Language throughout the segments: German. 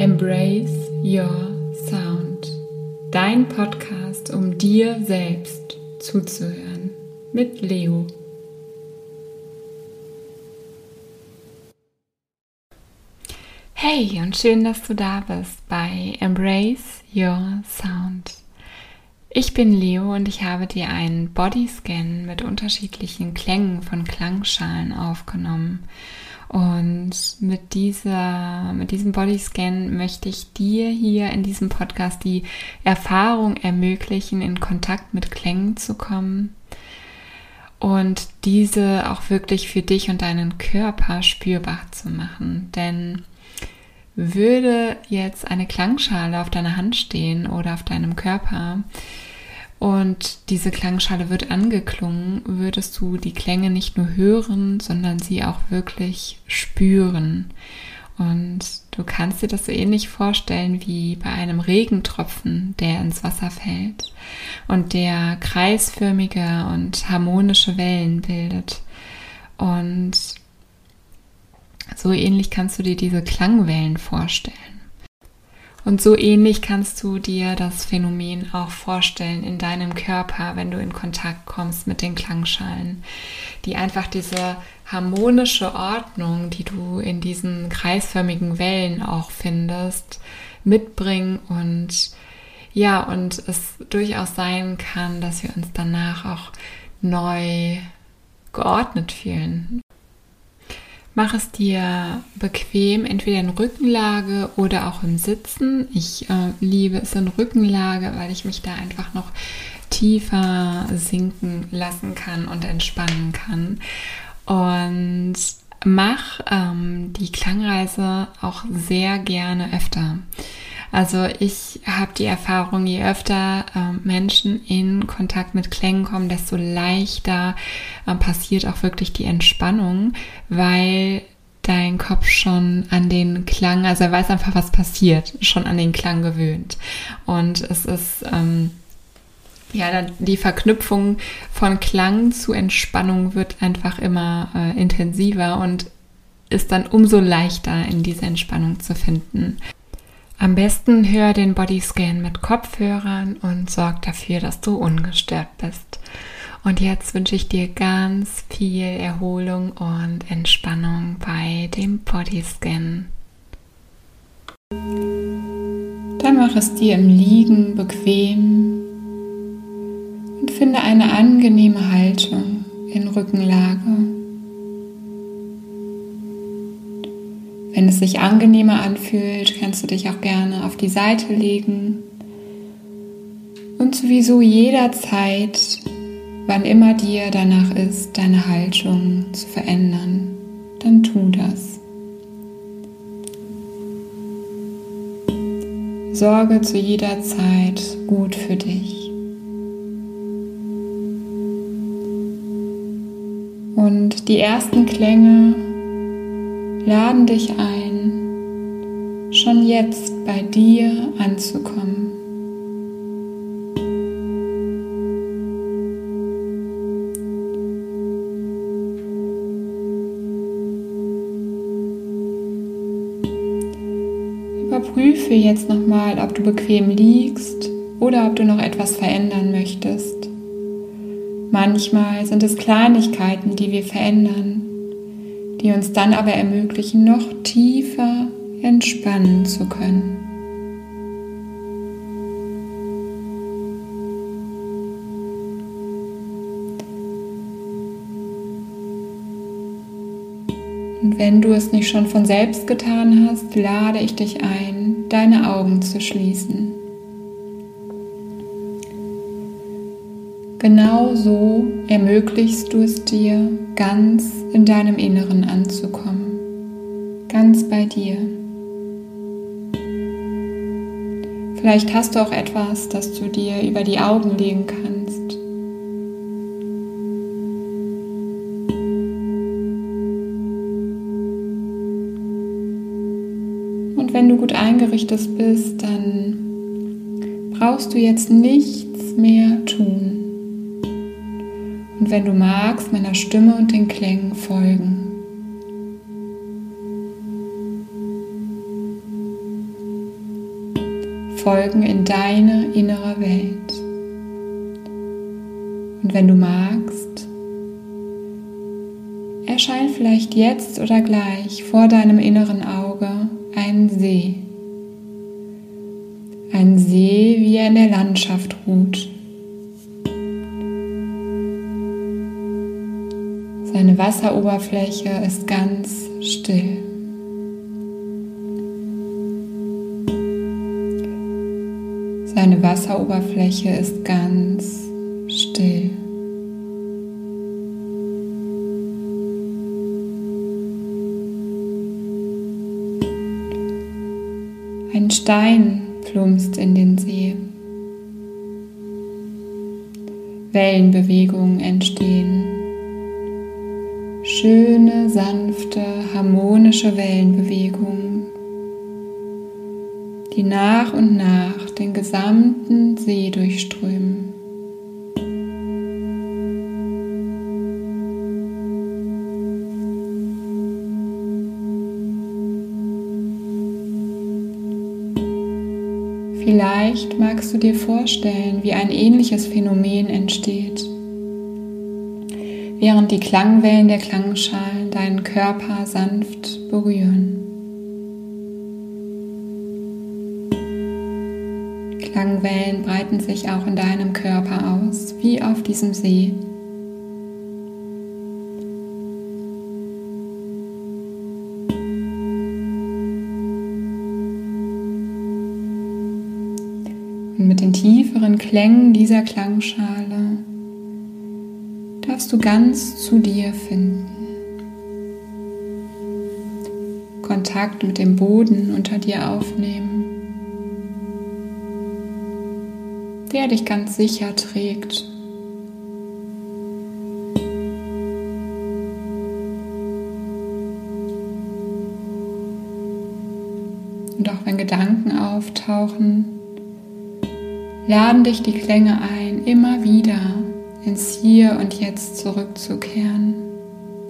Embrace Your Sound. Dein Podcast, um dir selbst zuzuhören. Mit Leo. Hey und schön, dass du da bist bei Embrace Your Sound. Ich bin Leo und ich habe dir einen Bodyscan mit unterschiedlichen Klängen von Klangschalen aufgenommen. Und mit dieser, mit diesem Bodyscan möchte ich dir hier in diesem Podcast die Erfahrung ermöglichen, in Kontakt mit Klängen zu kommen und diese auch wirklich für dich und deinen Körper spürbar zu machen. Denn würde jetzt eine Klangschale auf deiner Hand stehen oder auf deinem Körper, und diese Klangschale wird angeklungen, würdest du die Klänge nicht nur hören, sondern sie auch wirklich spüren. Und du kannst dir das so ähnlich vorstellen wie bei einem Regentropfen, der ins Wasser fällt und der kreisförmige und harmonische Wellen bildet. Und so ähnlich kannst du dir diese Klangwellen vorstellen. Und so ähnlich kannst du dir das Phänomen auch vorstellen in deinem Körper, wenn du in Kontakt kommst mit den Klangschalen, die einfach diese harmonische Ordnung, die du in diesen kreisförmigen Wellen auch findest, mitbringen und ja, und es durchaus sein kann, dass wir uns danach auch neu geordnet fühlen. Mach es dir bequem, entweder in Rückenlage oder auch im Sitzen. Ich äh, liebe es in Rückenlage, weil ich mich da einfach noch tiefer sinken lassen kann und entspannen kann. Und mach ähm, die Klangreise auch sehr gerne öfter. Also ich habe die Erfahrung, je öfter äh, Menschen in Kontakt mit Klängen kommen, desto leichter äh, passiert auch wirklich die Entspannung, weil dein Kopf schon an den Klang, also er weiß einfach, was passiert, schon an den Klang gewöhnt. Und es ist ähm, ja die Verknüpfung von Klang zu Entspannung wird einfach immer äh, intensiver und ist dann umso leichter in diese Entspannung zu finden. Am besten hör den Bodyscan mit Kopfhörern und sorg dafür, dass du ungestört bist. Und jetzt wünsche ich dir ganz viel Erholung und Entspannung bei dem Bodyscan. Dann mach es dir im Liegen bequem und finde eine angenehme Haltung in Rückenlage. Sich angenehmer anfühlt, kannst du dich auch gerne auf die Seite legen und sowieso jederzeit, wann immer dir danach ist, deine Haltung zu verändern, dann tu das. Sorge zu jeder Zeit gut für dich. Und die ersten Klänge laden dich ein, schon jetzt bei dir anzukommen. Überprüfe jetzt nochmal, ob du bequem liegst oder ob du noch etwas verändern möchtest. Manchmal sind es Kleinigkeiten, die wir verändern, die uns dann aber ermöglichen, noch tiefer entspannen zu können. Und wenn du es nicht schon von selbst getan hast, lade ich dich ein, deine Augen zu schließen. Genau so ermöglichst du es dir, ganz in deinem Inneren anzukommen, ganz bei dir. Vielleicht hast du auch etwas, das du dir über die Augen legen kannst. Und wenn du gut eingerichtet bist, dann brauchst du jetzt nichts mehr tun und wenn du magst, meiner Stimme und den Klängen folgen. folgen in deine innere Welt. Und wenn du magst, erscheint vielleicht jetzt oder gleich vor deinem inneren Auge ein See. Ein See, wie er in der Landschaft ruht. Wasseroberfläche ist ganz still. Seine Wasseroberfläche ist ganz still. Ein Stein plumpst in den See. Wellenbewegungen entstehen. Schöne, sanfte, harmonische Wellenbewegungen, die nach und nach den gesamten See durchströmen. Vielleicht magst du dir vorstellen, wie ein ähnliches Phänomen entsteht, während die Klangwellen der Klangschalen deinen Körper sanft berühren. Klangwellen breiten sich auch in deinem Körper aus, wie auf diesem See. Und mit den tieferen Klängen dieser Klangschale darfst du ganz zu dir finden. Kontakt mit dem Boden unter dir aufnehmen, der dich ganz sicher trägt. Und auch wenn Gedanken auftauchen, laden dich die Klänge ein, immer wieder ins Hier und Jetzt zurückzukehren.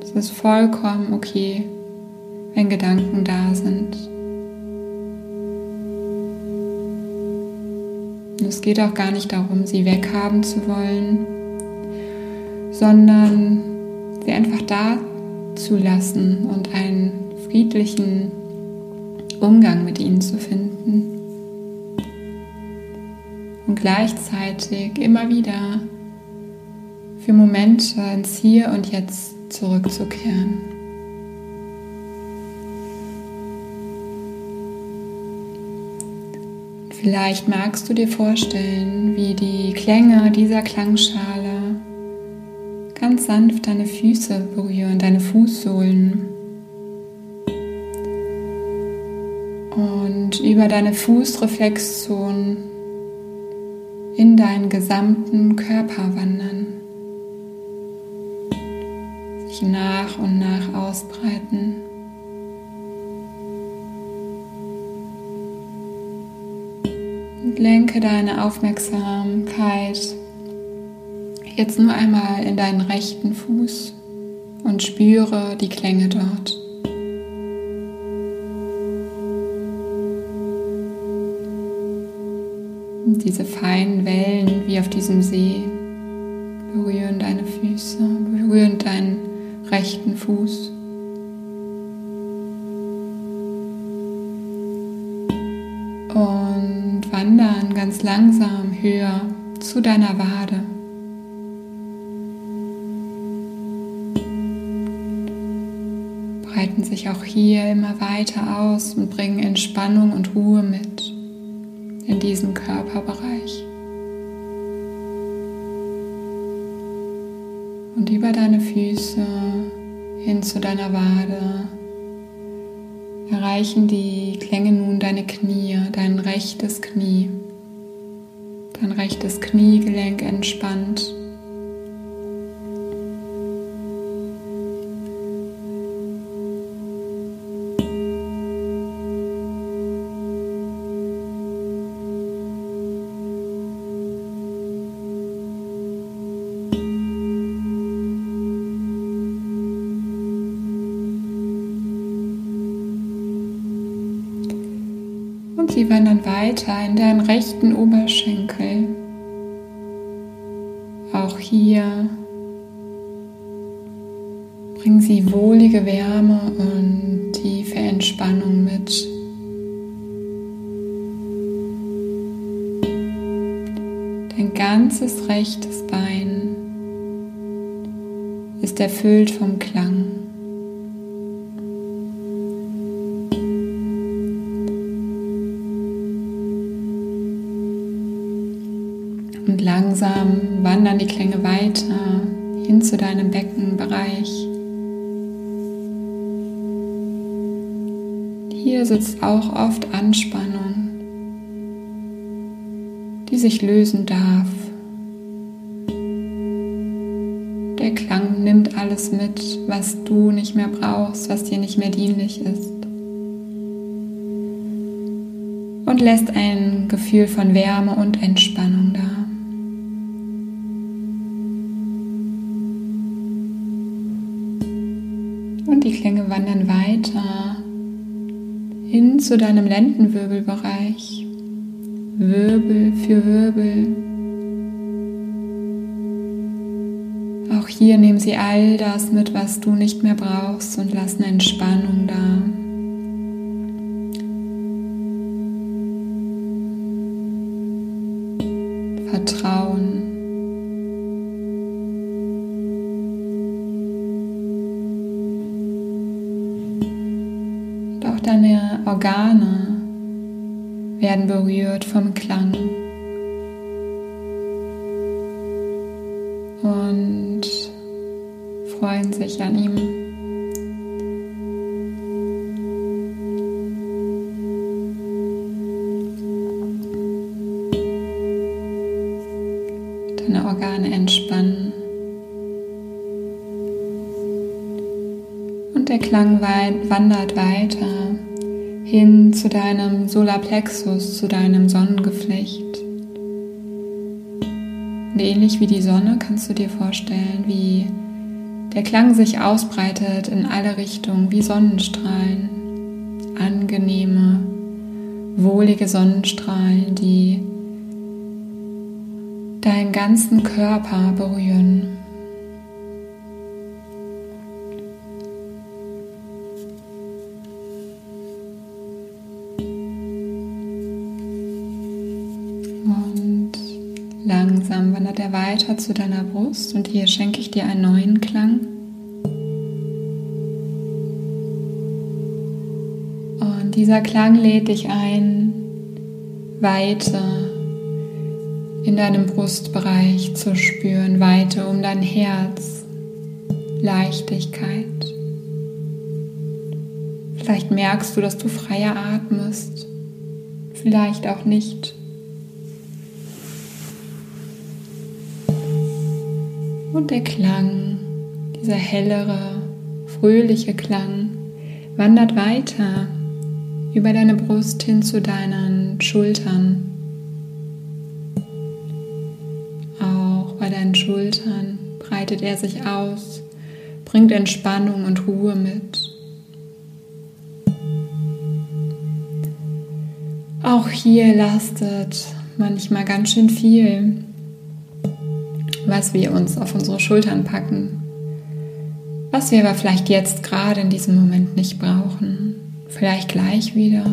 Es ist vollkommen okay, wenn Gedanken da sind. Und es geht auch gar nicht darum, sie weghaben zu wollen, sondern sie einfach da zu lassen und einen friedlichen Umgang mit ihnen zu finden und gleichzeitig immer wieder für Momente ins Hier und Jetzt zurückzukehren. Vielleicht magst du dir vorstellen, wie die Klänge dieser Klangschale ganz sanft deine Füße berühren, deine Fußsohlen. Und über deine Fußreflexzonen in deinen gesamten Körper wandern, nach und nach ausbreiten. Und lenke deine Aufmerksamkeit jetzt nur einmal in deinen rechten Fuß und spüre die Klänge dort. diese feinen Wellen wie auf diesem See berühren deinen rechten Fuß. Und wandern ganz langsam höher zu deiner Wade. Breiten sich auch hier immer weiter aus und bringen Entspannung und Ruhe mit in diesem Körperbereich. Und über deine Füße hin zu deiner Wade erreichen die Klänge nun deine Knie, dein rechtes Knie. Dein rechtes Kniegelenk wandern weiter in deinen rechten Oberschenkel. Auch hier bringen sie wohlige Wärme und tiefe Entspannung mit. Dein ganzes rechtes Bein ist erfüllt vom Klang. Langsam wandern die Klänge weiter hin zu deinem Beckenbereich. Hier sitzt auch oft Anspannung, die sich lösen darf. Der Klang nimmt alles mit, was du nicht mehr brauchst, was dir nicht mehr dienlich ist. Und lässt ein Gefühl von Wärme und Entspannung da. Und die Klänge wandern weiter hin zu deinem Lendenwirbelbereich, Wirbel für Wirbel. Auch hier nehmen sie all das mit, was du nicht mehr brauchst und lassen Entspannung da. Vertrauen. Deine Organe werden berührt vom Klang. Und freuen sich an ihm. Deine Organe entspannen. Und der Klang wandert weiter hin zu deinem Solarplexus, zu deinem Sonnengeflecht. Und ähnlich wie die Sonne kannst du dir vorstellen, wie der Klang sich ausbreitet in alle Richtungen wie Sonnenstrahlen. Angenehme, wohlige Sonnenstrahlen, die deinen ganzen Körper berühren. Langsam wandert er weiter zu deiner Brust und hier schenke ich dir einen neuen Klang. Und dieser Klang lädt dich ein, Weite in deinem Brustbereich zu spüren, Weite um dein Herz, Leichtigkeit. Vielleicht merkst du, dass du freier atmest, vielleicht auch nicht. Und der Klang, dieser hellere, fröhliche Klang, wandert weiter über deine Brust hin zu deinen Schultern. Auch bei deinen Schultern breitet er sich aus, bringt Entspannung und Ruhe mit. Auch hier lastet manchmal ganz schön viel was wir uns auf unsere Schultern packen, was wir aber vielleicht jetzt gerade in diesem Moment nicht brauchen, vielleicht gleich wieder.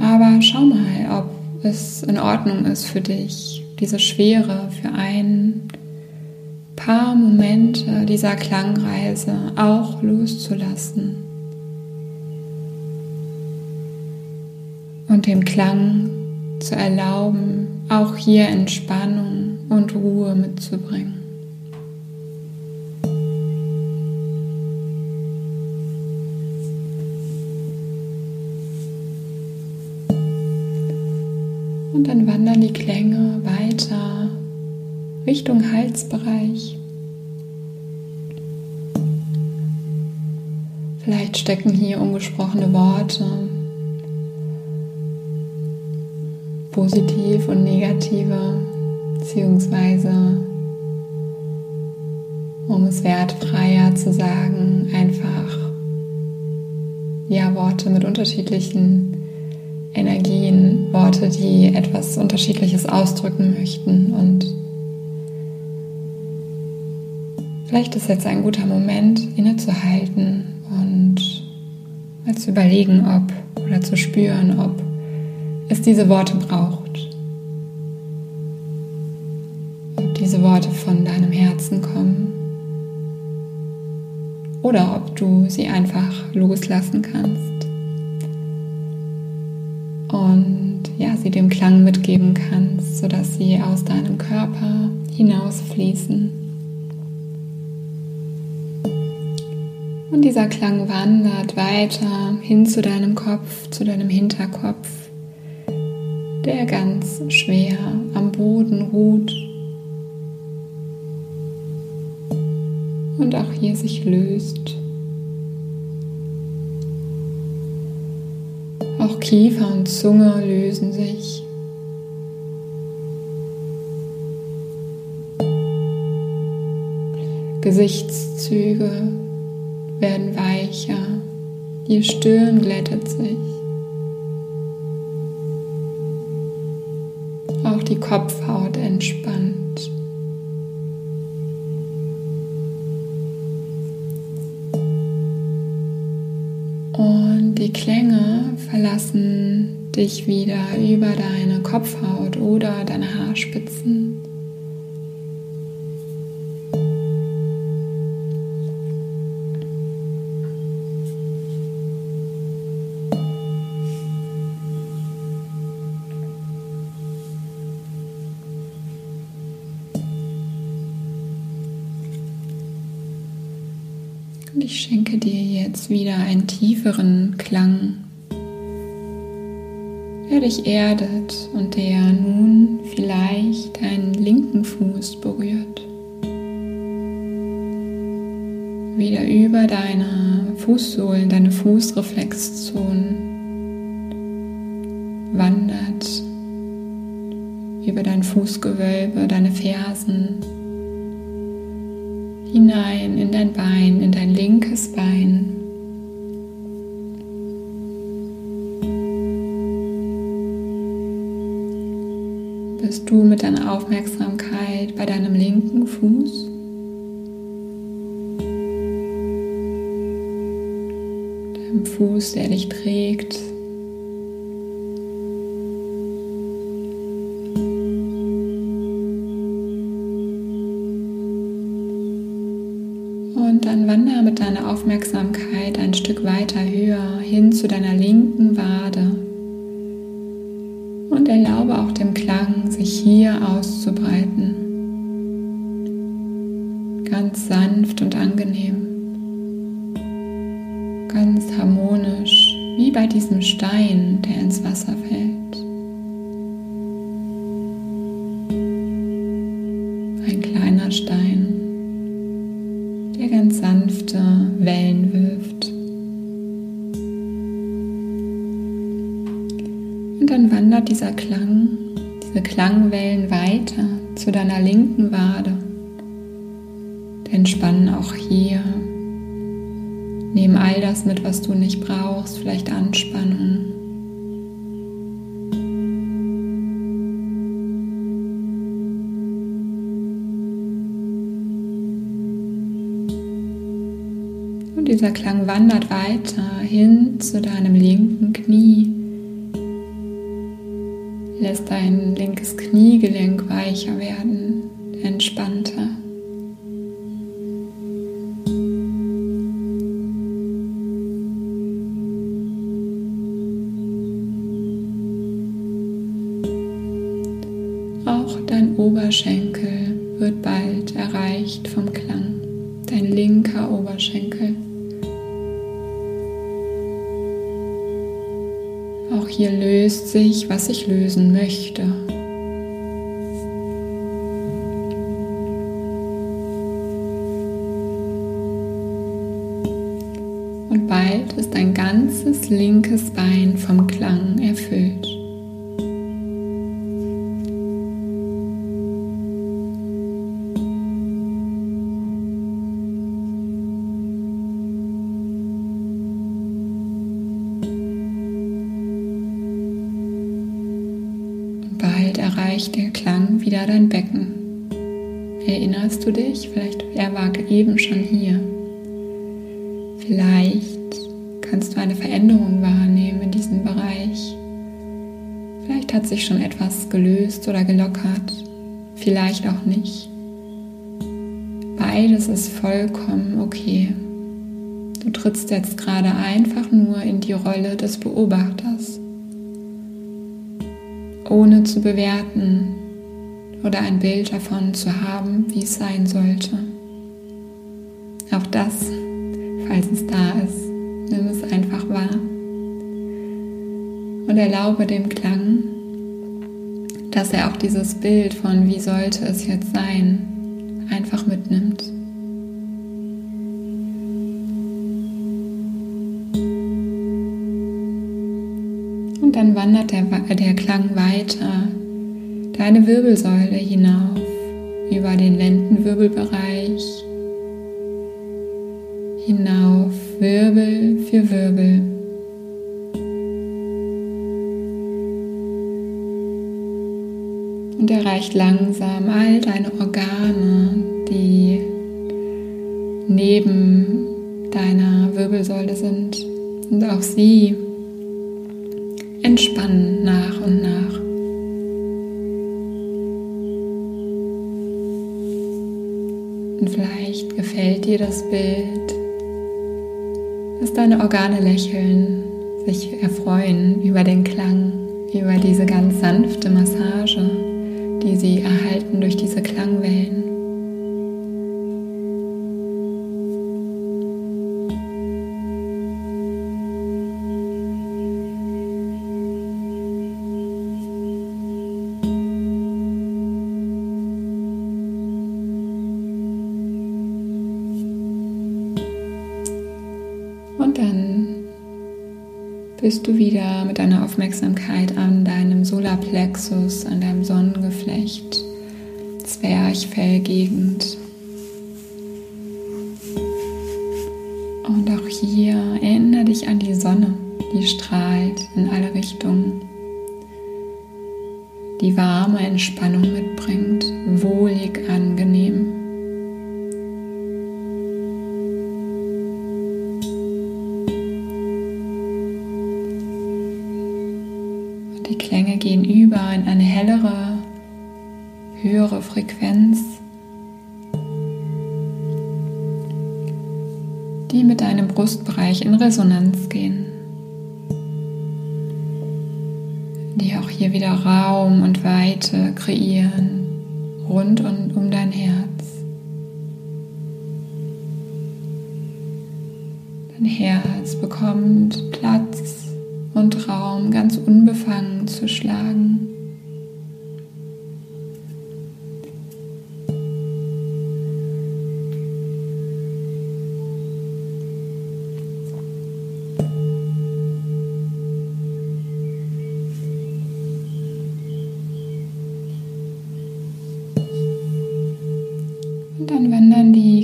Aber schau mal, ob es in Ordnung ist für dich, diese Schwere für ein paar Momente dieser Klangreise auch loszulassen. Und dem Klang zu erlauben, auch hier Entspannung und Ruhe mitzubringen. Und dann wandern die Klänge weiter Richtung Halsbereich. Vielleicht stecken hier ungesprochene Worte, positiv und negative beziehungsweise um es wertfreier zu sagen, einfach ja Worte mit unterschiedlichen Energien, Worte, die etwas Unterschiedliches ausdrücken möchten. Und vielleicht ist jetzt ein guter Moment, innezuhalten und mal zu überlegen, ob oder zu spüren, ob es diese Worte braucht. Ob diese Worte von deinem Herzen kommen. Oder ob du sie einfach loslassen kannst. Und ja, sie dem Klang mitgeben kannst, sodass sie aus deinem Körper hinausfließen. Und dieser Klang wandert weiter hin zu deinem Kopf, zu deinem Hinterkopf, der ganz schwer am Boden ruht und auch hier sich löst. Auch Kiefer und Zunge lösen sich. Gesichtszüge werden weicher, die Stirn glättet sich. Auch die Kopfhaut entspannt. Dich wieder über deine Kopfhaut oder deine Haarspitzen. Und ich schenke dir jetzt wieder einen tieferen Klang, der dich erdet und der nun vielleicht deinen linken Fuß berührt. Wieder über deine Fußsohlen, deine Fußreflexzonen wandert, über dein Fußgewölbe, deine Fersen hinein in dein Bein, in dein linkes Bein. Bist du mit deiner Aufmerksamkeit bei deinem linken Fuß? Deinem Fuß, der dich trägt, diesem Stein, der ins Wasser fällt. Ein kleiner Stein der ganz sanfte Wellen wirft. Und dann wandert dieser Klang, diese Klangwellen weiter zu deiner linken Wade. Entspannen auch hier. Nehmen all das mit, was du nicht brauchst, vielleicht Anspannung. Und dieser Klang wandert weiter hin zu deinem linken Knie. Lässt dein linkes Kniegelenk weicher werden, entspannter. Was ich lösen möchte. Und bald ist ein ganzes linkes Bein vom Klang erfüllt. Eben schon hier. Vielleicht kannst du eine Veränderung wahrnehmen in diesem Bereich. Vielleicht hat sich schon etwas gelöst oder gelockert, vielleicht auch nicht. Beides ist vollkommen okay. Du trittst jetzt gerade einfach nur in die Rolle des Beobachters, ohne zu bewerten oder ein Bild davon zu haben, wie es sein sollte. Das, falls es da ist, nimm es einfach wahr. Und erlaube dem Klang, dass er auch dieses Bild von wie sollte es jetzt sein, einfach mitnimmt. Und dann wandert der, der Klang weiter, deine Wirbelsäule hinauf, über den Lendenwirbelbereich, hinauf, Wirbel für Wirbel. und erreicht langsam all deine Organe, die neben deiner Wirbelsäule sind. Und auch sie entspannen nach und nach. Und vielleicht gefällt dir das Bild, dass deine Organe lächeln, sich erfreuen über den Klang, über diese ganz sanfte Massage die sie erhalten durch diese Klangwellen. Bist du wieder mit deiner Aufmerksamkeit an deinem Solarplexus, an deinem Sonnengeflecht, Zwerchfellgegend. Und auch hier erinnere dich an die Sonne, die strahlt in alle Richtungen, die warme Entspannung mitbringt, wohlig angenehm. Brustbereich in Resonanz gehen, die auch hier wieder Raum und Weite kreieren rund und um dein Herz. Dein Herz bekommt Platz und Raum ganz unbefangen zu schlagen.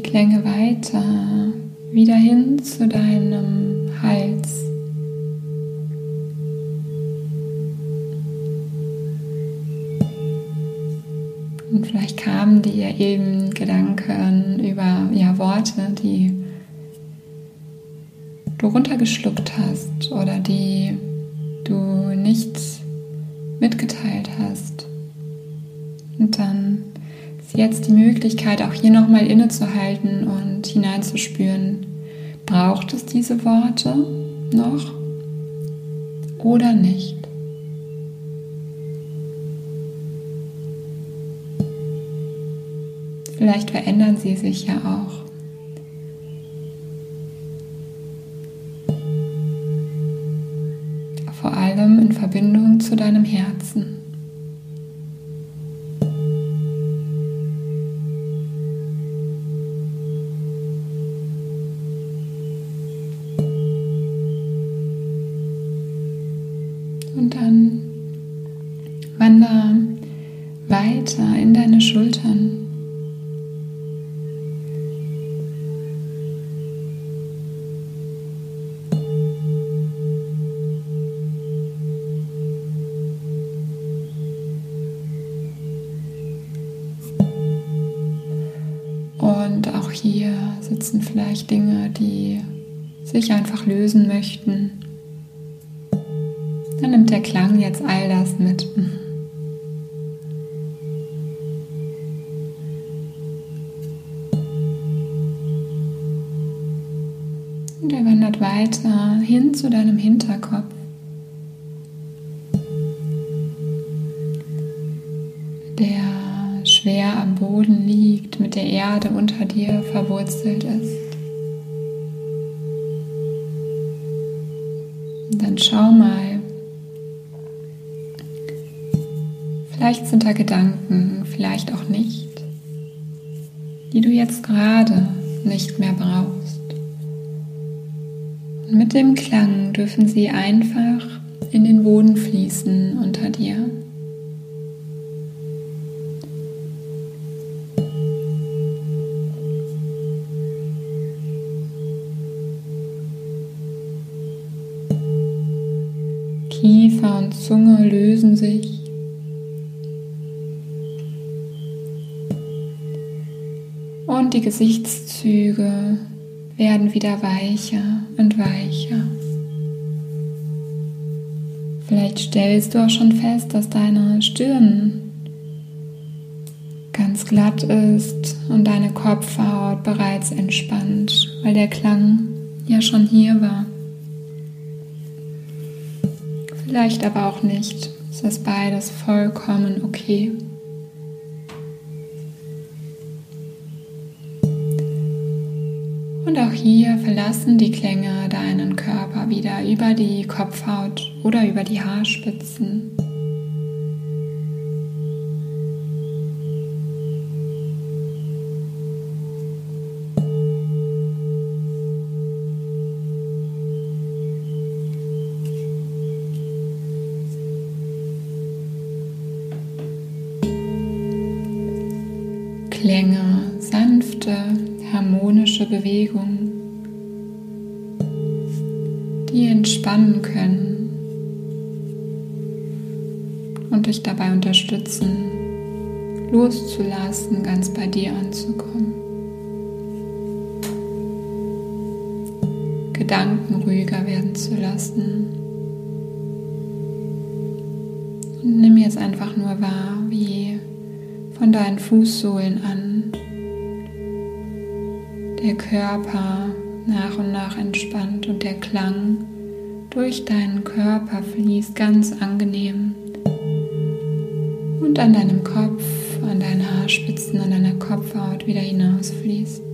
Klänge weiter wieder hin zu deinem Hals. Und vielleicht kamen dir eben Gedanken über ja, Worte, die du runtergeschluckt hast oder die Möglichkeit, auch hier nochmal innezuhalten und hineinzuspüren, braucht es diese Worte noch oder nicht? Vielleicht verändern sie sich ja auch. Vor allem in Verbindung zu deinem Herzen. Vielleicht Dinge, die sich einfach lösen möchten. Dann nimmt der Klang jetzt all das mit. Und er wandert weiter hin zu deinem Hinterkopf. Der schwer am Boden liegt, mit der Erde unter dir verwurzelt ist. Dann schau mal, vielleicht sind da Gedanken, vielleicht auch nicht, die du jetzt gerade nicht mehr brauchst. Und mit dem Klang dürfen sie einfach in den Boden fließen unter dir. Und Zunge lösen sich. Und die Gesichtszüge werden wieder weicher und weicher. Vielleicht stellst du auch schon fest, dass deine Stirn ganz glatt ist und deine Kopfhaut bereits entspannt, weil der Klang ja schon hier war. Vielleicht aber auch nicht. Es ist beides vollkommen okay. Und auch hier verlassen die Klänge deinen Körper wieder über die Kopfhaut oder über die Haarspitzen. Sanfte harmonische Bewegungen, die entspannen können und dich dabei unterstützen, loszulassen, ganz bei dir anzukommen. Gedanken ruhiger werden zu lassen. Und nimm jetzt einfach nur wahr, wie von deinen Fußsohlen an der Körper nach und nach entspannt und der Klang durch deinen Körper fließt ganz angenehm und an deinem Kopf, an deinen Haarspitzen, an deiner Kopfhaut wieder hinausfließt.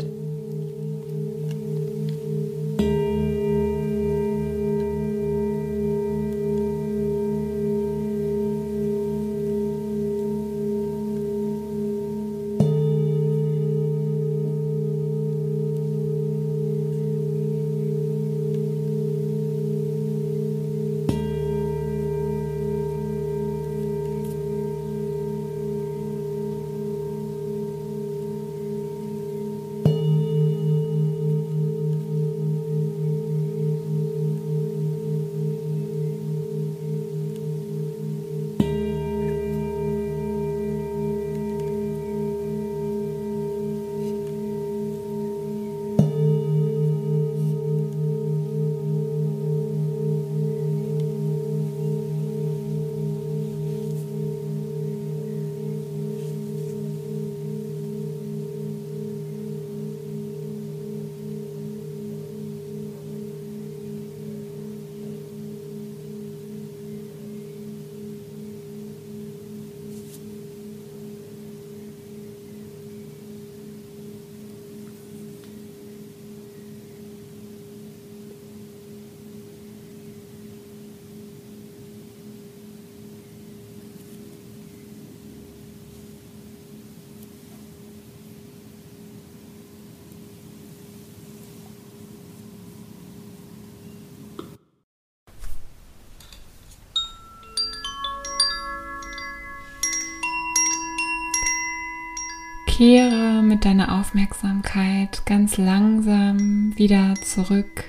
Kehre mit deiner Aufmerksamkeit ganz langsam wieder zurück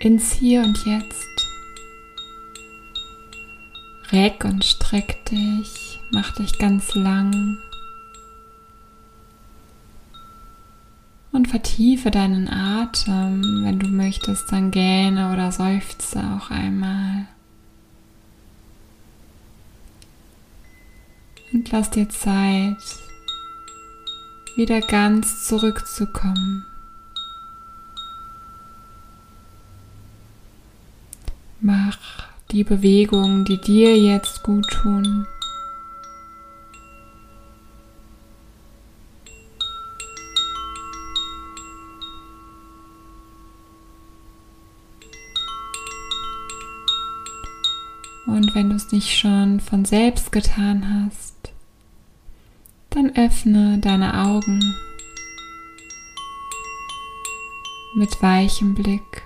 ins Hier und Jetzt. Reck und streck dich, mach dich ganz lang. Und vertiefe deinen Atem. Wenn du möchtest, dann gähne oder seufze auch einmal. Und lass dir Zeit, wieder ganz zurückzukommen. Mach die Bewegungen, die dir jetzt gut tun. Und wenn du es nicht schon von selbst getan hast, öffne deine Augen mit weichem Blick.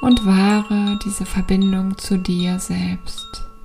Und wahre diese Verbindung zu dir selbst.